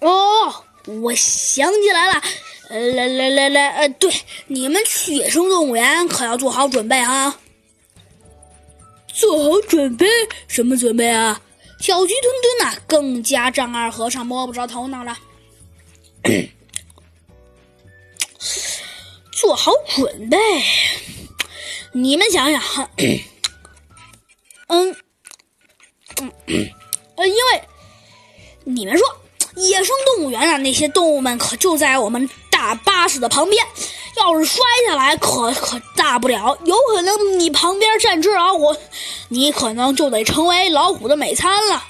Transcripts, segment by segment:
哦，我想起来了，呃，来来来来，呃，对，你们去野生动物园可要做好准备啊！做好准备？什么准备啊？小鸡墩墩呐，更加丈二和尚摸不着头脑了。做好准备？你们想想，嗯嗯呃，因为你们说野生动物园啊，那些动物们可就在我们大巴士的旁边，要是摔下来，可可大不了，有可能你旁边站只老虎，你可能就得成为老虎的美餐了。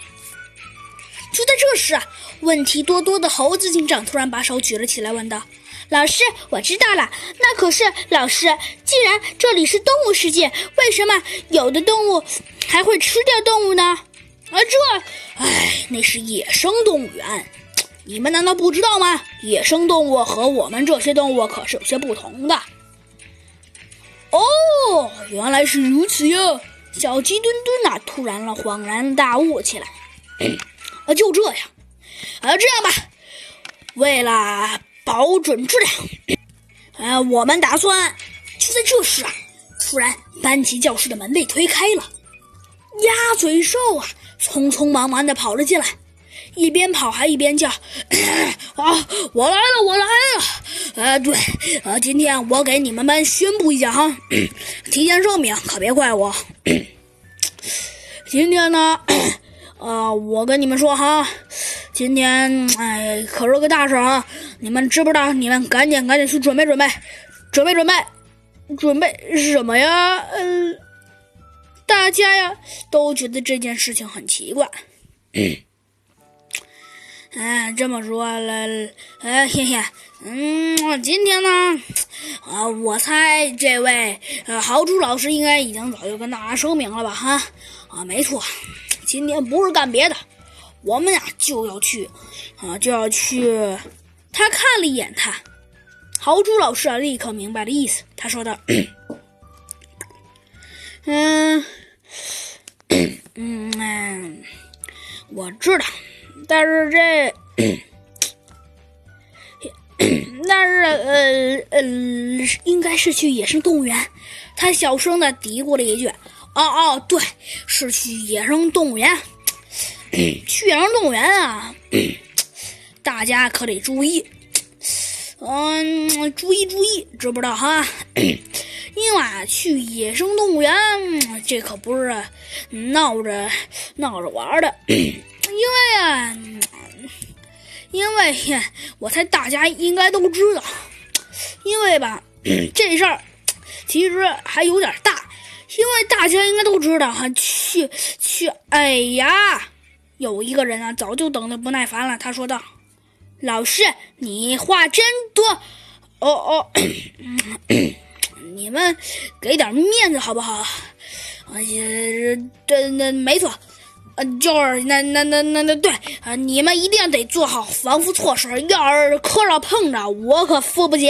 就在这时啊，问题多多的猴子警长突然把手举了起来，问道：“老师，我知道了。那可是老师，既然这里是动物世界，为什么有的动物还会吃掉动物呢？啊，这……哎，那是野生动物园，你们难道不知道吗？野生动物和我们这些动物可是有些不同的。”哦，原来是如此呀！小鸡墩墩呐，突然了恍然大悟起来。啊，就这样，啊，这样吧，为了保准质量，呃，我们打算就在这时啊，突然班级教室的门被推开了，鸭嘴兽啊，匆匆忙忙的跑了进来，一边跑还一边叫：“ 啊，我来了，我来了！呃，对，呃，今天我给你们班宣布一下哈，提前声明，可别怪我。今天呢。”啊，我跟你们说哈，今天哎可是个大事啊！你们知不知道？你们赶紧赶紧去准备准备，准备准备，准备什么呀？嗯，大家呀都觉得这件事情很奇怪。哎，这么说了，哎，嘿嘿，嗯，今天呢，啊，我猜这位呃豪猪老师应该已经早就跟大家声明了吧？哈，啊，没错。今天不是干别的，我们呀就要去，啊就要去。他看了一眼他，豪猪老师啊立刻明白了意思。他说道：“嗯嗯，我知道，但是这，但是呃呃，应该是去野生动物园。”他小声的嘀咕了一句。哦哦，对，是去野生动物园。去野生动物园啊，大家可得注意。嗯，注意注意，知不知道哈？因为，去野生动物园，这可不是闹着 闹着玩的。因为啊，因为我猜大家应该都知道，因为吧，这事儿其实还有点大。因为大家应该都知道哈，去去，哎呀，有一个人啊，早就等的不耐烦了。他说道：“老师，你话真多，哦哦，你们给点面子好不好？而且，对，那没错，呃，就是那那那那那对啊，你们一定得做好防护措施，要是磕着碰着，我可付不起。”